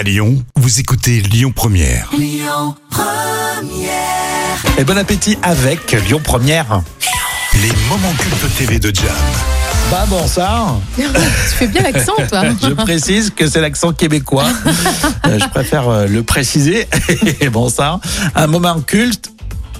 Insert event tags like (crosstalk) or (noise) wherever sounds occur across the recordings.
À Lyon, vous écoutez Lyon Première. Et bon appétit avec Lyon Première. Les moments cultes TV de Jam. Bah bonsoir. (laughs) tu fais bien l'accent, toi. (laughs) Je précise que c'est l'accent québécois. (laughs) Euh, je préfère euh, le préciser. Et bonsoir. Un moment culte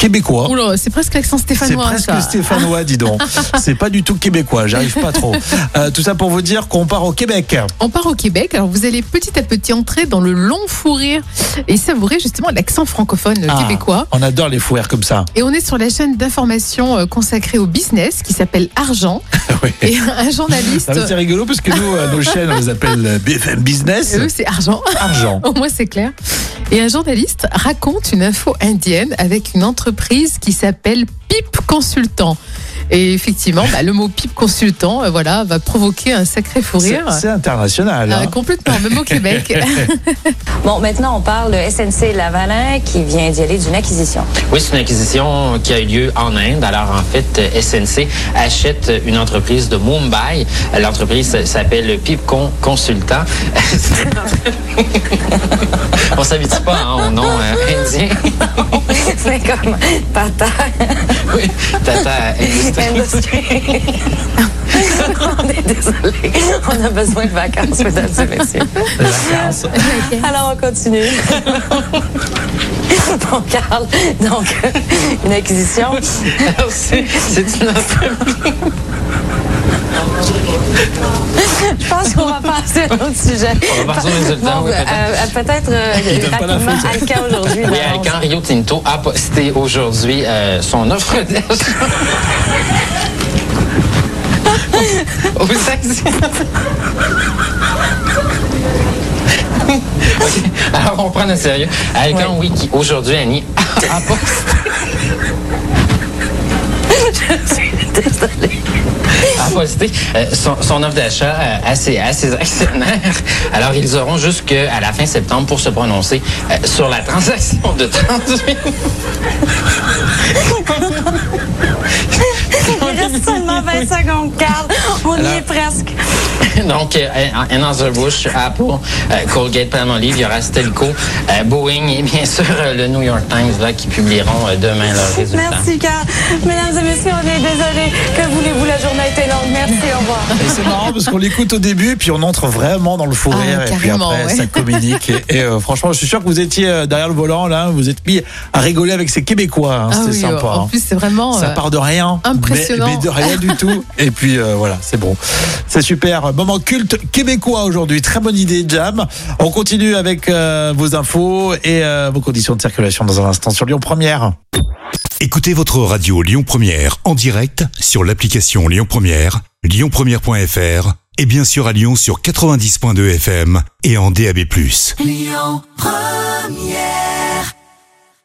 québécois. Oula, c'est presque l'accent C'est stéphanois. presque ça. stéphanois, dis donc. (laughs) C'est pas du tout québécois, j'arrive pas trop. (laughs) Euh, tout ça pour vous dire qu'on part au Québec. On part au Québec. Alors, vous allez petit à petit entrer dans le long fou rire et savourer justement l'accent francophone Ah, québécois. On adore les fouers comme ça. Et on est sur la chaîne d'information euh, consacrée au business qui s'appelle Argent. (laughs) Oui. Et un journaliste. Ah, C'est rigolo parce que nous, euh, nos chaînes, on les appelle BFM Business. Eux, c'est Argent. Argent. Au moins, c'est clair. Et un journaliste raconte une info indienne avec une entreprise qui s'appelle Pip Consultant. Et effectivement, bah, le mot Pip Consultant, euh, voilà, va provoquer un sacré fou rire. c'est international. Euh, hein. complètement, même au Québec. (laughs) Bon, maintenant, on parle de SNC Lavalin qui vient d'y aller d'une acquisition. Oui, c'est une acquisition qui a eu lieu en Inde. Alors, en fait, SNC achète une entreprise de Mumbai. L'entreprise s'appelle Pipcon Consultant. (laughs) On s'habitue pas hein, au nom euh, (laughs) indien. C'est comme Tata Oui, Tata Industrie. Industries. on est désolé. On a besoin de vacances, mesdames et messieurs. Vacances. Alors, on continue. Bon, Carl, donc, une acquisition. (laughs) C'est une entreprise. Je pense à un autre sujet. On va passer au résultat, Bon, oui, euh, peut-être. euh, peut-être euh, rapidement. Alcan aujourd'hui. Oui, Rio Tinto a posté aujourd'hui euh, son offre d'achat. Aux actions. Ok, Alors, on prend au sérieux. Alcan, oui, qui aujourd'hui, Annie, a posté. Euh, son, son offre d'achat à, ses, à ses actionnaires. Alors, ils auront jusqu'à la fin septembre pour se prononcer euh, sur la transaction de 38 (laughs) Il reste seulement 20 secondes, Carl. On y est presque. (laughs) Donc, euh, Anheuser-Busch, Apple, euh, Colgate, Palmolive, il y aura Stelco, euh, Boeing et bien (laughs) sûr euh, le New York Times là, qui publieront euh, demain leurs résultats. Merci, Carl. Mesdames et messieurs, on est désolé. Que voulez-vous, la journée a été longue. Merci, au revoir. C'est marrant parce qu'on l'écoute au début et puis on entre vraiment dans le fou Ah, rire et puis après ouais. ça communique. Et, et, euh, franchement, je suis sûr que vous étiez derrière le volant là, vous êtes mis à rigoler avec ces Québécois. hein, Ah C'était oui, sympa. en hein. plus, c'est vraiment. Ça euh, part de rien. impressionnant. Mais, mais de rien du tout. Et puis euh, voilà, c'est bon. C'est super. Moment culte québécois aujourd'hui. Très bonne idée, Jam. On continue avec euh, vos infos et euh, vos conditions de circulation dans un instant sur Lyon Première. Écoutez votre radio Lyon Première en direct sur l'application Lyon Première, lyonpremière.fr et bien sûr à Lyon sur 90.2 FM et en DAB+. Lyon Première